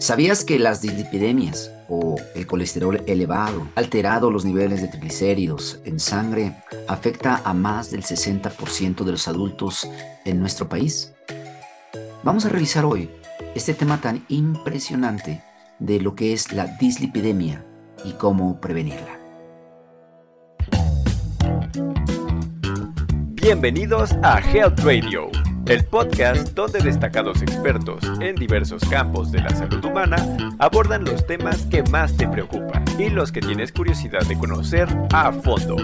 ¿Sabías que las dislipidemias o el colesterol elevado, alterado los niveles de triglicéridos en sangre, afecta a más del 60% de los adultos en nuestro país? Vamos a revisar hoy este tema tan impresionante de lo que es la dislipidemia y cómo prevenirla. Bienvenidos a Health Radio el podcast donde destacados expertos en diversos campos de la salud humana abordan los temas que más te preocupan y los que tienes curiosidad de conocer a fondo.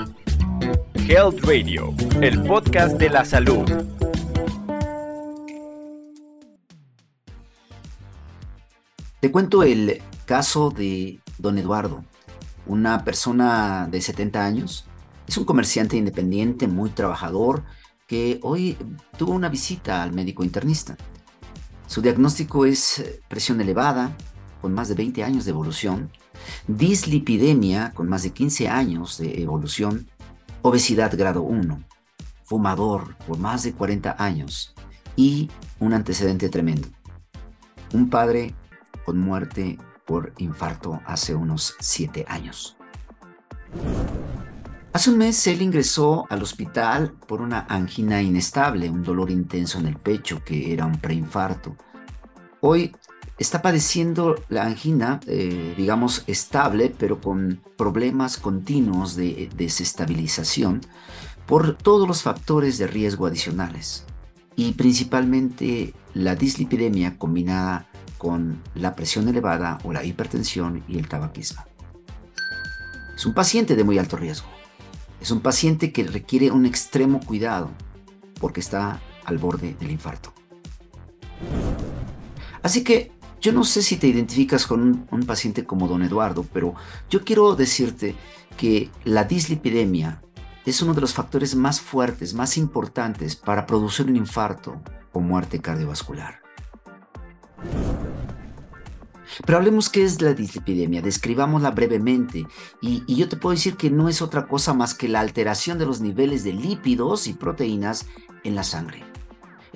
Health Radio, el podcast de la salud. Te cuento el caso de don Eduardo, una persona de 70 años. Es un comerciante independiente, muy trabajador, que hoy tuvo una visita al médico internista. Su diagnóstico es eh, presión elevada, con más de 20 años de evolución, dislipidemia, con más de 15 años de evolución, obesidad grado 1, fumador por más de 40 años y un antecedente tremendo. Un padre con muerte por infarto hace unos 7 años. Hace un mes él ingresó al hospital por una angina inestable, un dolor intenso en el pecho que era un preinfarto. Hoy está padeciendo la angina, eh, digamos, estable, pero con problemas continuos de desestabilización por todos los factores de riesgo adicionales y principalmente la dislipidemia combinada con la presión elevada o la hipertensión y el tabaquismo. Es un paciente de muy alto riesgo. Es un paciente que requiere un extremo cuidado porque está al borde del infarto. Así que yo no sé si te identificas con un, paciente como don Eduardo, pero yo quiero decirte que la dislipidemia es uno de los factores más fuertes, más importantes para producir un infarto o muerte cardiovascular. Pero hablemos qué es la dislipidemia, describámosla brevemente y, y, yo te puedo decir que no es otra cosa más que la alteración de los niveles de lípidos y proteínas en la sangre.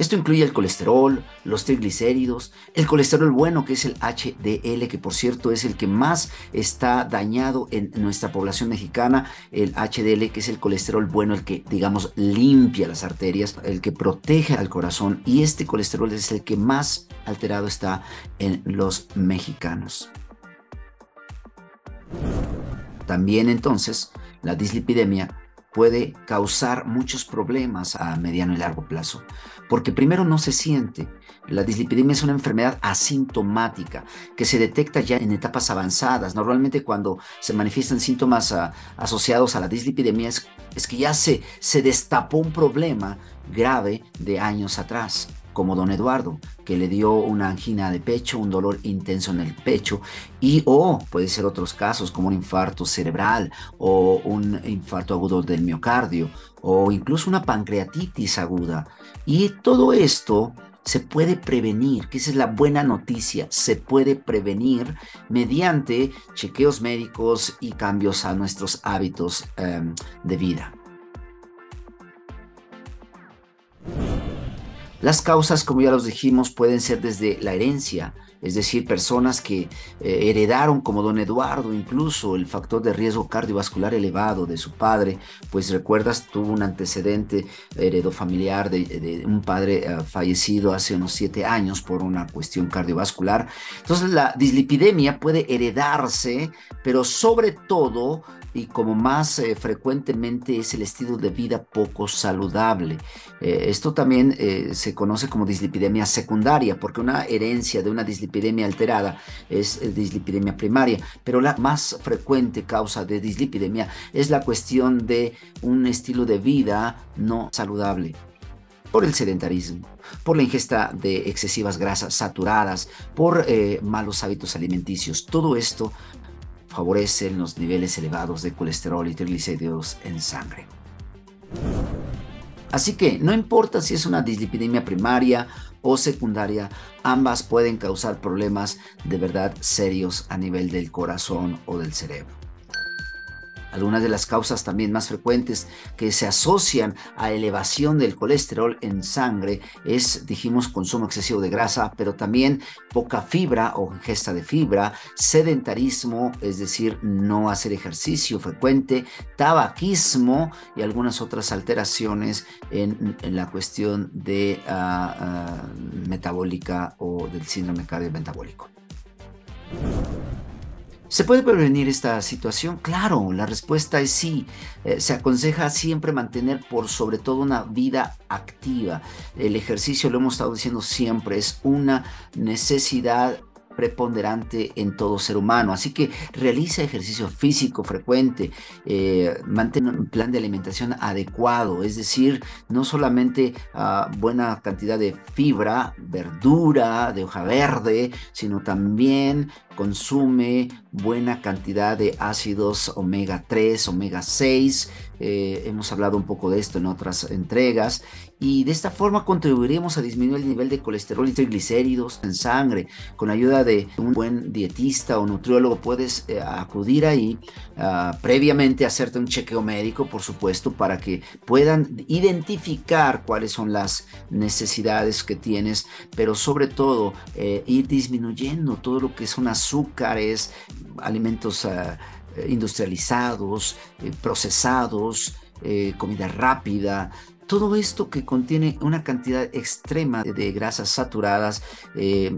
Esto incluye el colesterol, los triglicéridos, el colesterol bueno que es el HDL, que por cierto es el que más está dañado en nuestra población mexicana, el HDL que es el colesterol bueno, el que digamos limpia las arterias, el que protege al corazón y este colesterol es el que más alterado está en los mexicanos. También entonces la dislipidemia puede causar muchos problemas a mediano y largo plazo, porque primero no se siente. La dislipidemia es una enfermedad asintomática que se detecta ya en etapas avanzadas. Normalmente cuando se manifiestan síntomas ah, asociados a la dislipidemia es, que ya se destapó un problema grave de años atrás como don Eduardo, que le dio una angina de pecho, un dolor intenso en el pecho, y o puede ser otros casos como un infarto cerebral o un infarto agudo del miocardio o incluso una pancreatitis aguda. Y todo esto se puede prevenir, que esa es la buena noticia, se puede prevenir mediante chequeos médicos y cambios a nuestros hábitos em, de vida. Las causas, como ya los dijimos, pueden ser desde la herencia, es decir, personas que eh, heredaron, como don Eduardo, incluso el factor de riesgo cardiovascular elevado de su padre, pues recuerdas, tuvo un antecedente heredó familiar de, un padre eh, fallecido hace unos siete años por una cuestión cardiovascular. Entonces, la dislipidemia puede heredarse, pero sobre todo y como más eh, frecuentemente es el estilo de vida poco saludable. Eh, esto también eh, se conoce como dislipidemia secundaria, porque una herencia de una dislipidemia alterada es dislipidemia primaria, pero la más frecuente causa de dislipidemia es la cuestión de un estilo de vida no saludable por el sedentarismo, por la ingesta de excesivas grasas saturadas, por malos hábitos alimenticios. Todo esto favorecen los niveles elevados de colesterol y triglicéridos en sangre. Así que no importa si es una dislipidemia primaria o secundaria, ambas pueden causar problemas de verdad serios a nivel del corazón o del cerebro. Algunas de las causas también más frecuentes que se asocian a elevación del colesterol en sangre es, dijimos, consumo excesivo de grasa, pero también poca fibra o ingesta de fibra, sedentarismo, es decir, no hacer ejercicio frecuente, tabaquismo y algunas otras alteraciones en, la cuestión de ah, ah, metabólica o del síndrome cardiometabólico. ¿Se puede prevenir esta situación? Claro, la respuesta es sí. Eh, se aconseja siempre mantener por sobre todo una vida activa. El ejercicio, lo hemos estado diciendo siempre, es una necesidad preponderante en todo ser humano. Así que realiza ejercicio físico frecuente, eh, mantén un plan de alimentación adecuado, es decir, no solamente ah, buena cantidad de fibra, verdura, de hoja verde, sino también consume buena cantidad de ácidos omega 3, omega 6. Eh, hemos hablado un poco de esto en otras entregas y de esta forma contribuiremos a disminuir el nivel de colesterol y triglicéridos en sangre. Con ayuda de un buen dietista o nutriólogo puedes eh, acudir ahí uh, previamente hacerte un chequeo médico, por supuesto, para que puedan identificar cuáles son las necesidades que tienes, pero sobre todo eh, ir disminuyendo todo lo que son azúcares, alimentos ah, industrializados, eh, procesados, comida rápida, todo esto que contiene una cantidad extrema de, grasas saturadas, eh,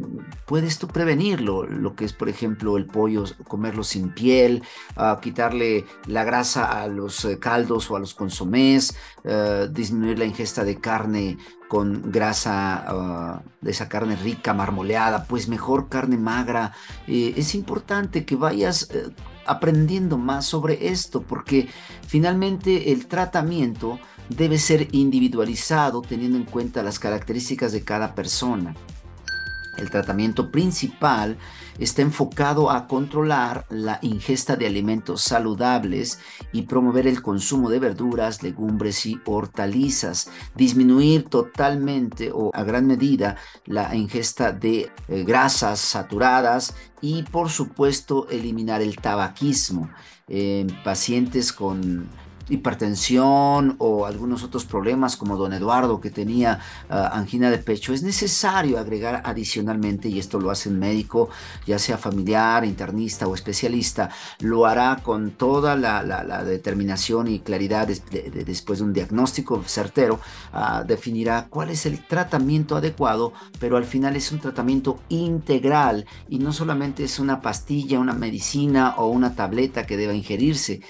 puedes tú prevenirlo. Lo que es, por ejemplo, el pollo, comerlo sin piel, ah, quitarle la grasa a los eh, caldos o a los consomés, eh, disminuir la ingesta de carne con grasa ah, de esa carne rica, marmoleada, pues mejor carne magra. es importante que vayas aprendiendo más sobre esto porque finalmente el tratamiento debe ser individualizado teniendo en cuenta las características de cada persona. El tratamiento principal está enfocado a controlar la ingesta de alimentos saludables y promover el consumo de verduras, legumbres y hortalizas, disminuir totalmente o a gran medida la ingesta de eh, grasas saturadas y por supuesto eliminar el tabaquismo. en pacientes con hipertensión o algunos otros problemas como don Eduardo que tenía ah, angina de pecho, es necesario agregar adicionalmente, y esto lo hace un médico, ya sea familiar, internista o especialista, lo hará con toda la, determinación y claridad después de un diagnóstico certero, ah, definirá cuál es el tratamiento adecuado, pero al final es un tratamiento integral y no solamente es una pastilla, una medicina o una tableta que deba ingerirse,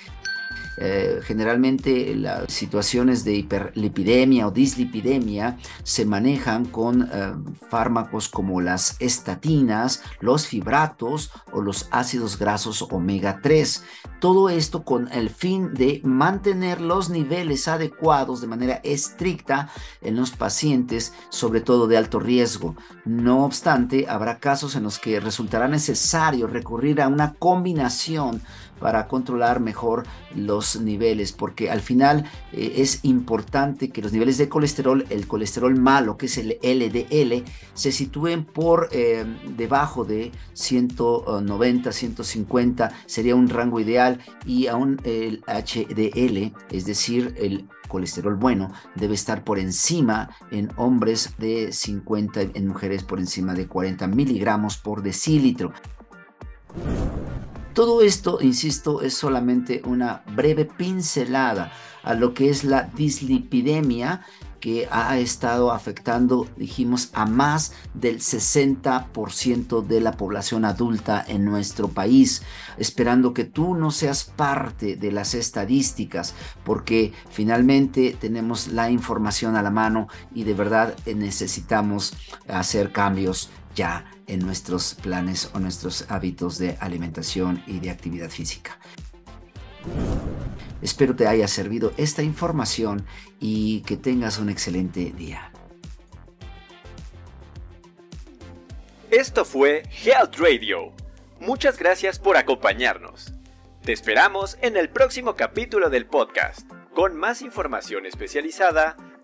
eh, generalmente las situaciones de hiperlipidemia o dislipidemia se manejan con eh, fármacos como las estatinas, los fibratos o los ácidos grasos omega 3. Todo esto con el fin de mantener los niveles adecuados de manera estricta en los pacientes, sobre todo de alto riesgo. No obstante, habrá casos en los que resultará necesario recurrir a una combinación para controlar mejor niveles, porque al final eh, es importante que los niveles de colesterol, el colesterol malo, que es el LDL, se sitúen por eh, debajo de 190, 150, sería un rango ideal, y aún el HDL, es decir, el colesterol bueno debe estar por encima en hombres de 50, en mujeres por encima de 40 miligramos por decilitro. Todo esto, insisto, es solamente una breve pincelada a lo que es la dislipidemia que ha estado afectando, dijimos, a más del 60% de la población adulta en nuestro país, esperando que tú no seas parte de las estadísticas, porque finalmente tenemos la información a la mano y de verdad necesitamos hacer cambios ya en nuestros planes o nuestros hábitos de alimentación y de actividad física. Espero te haya servido esta información y que tengas un excelente día. Esto fue Health Radio. Muchas gracias por acompañarnos. Te esperamos en el próximo capítulo del podcast, con más información especializada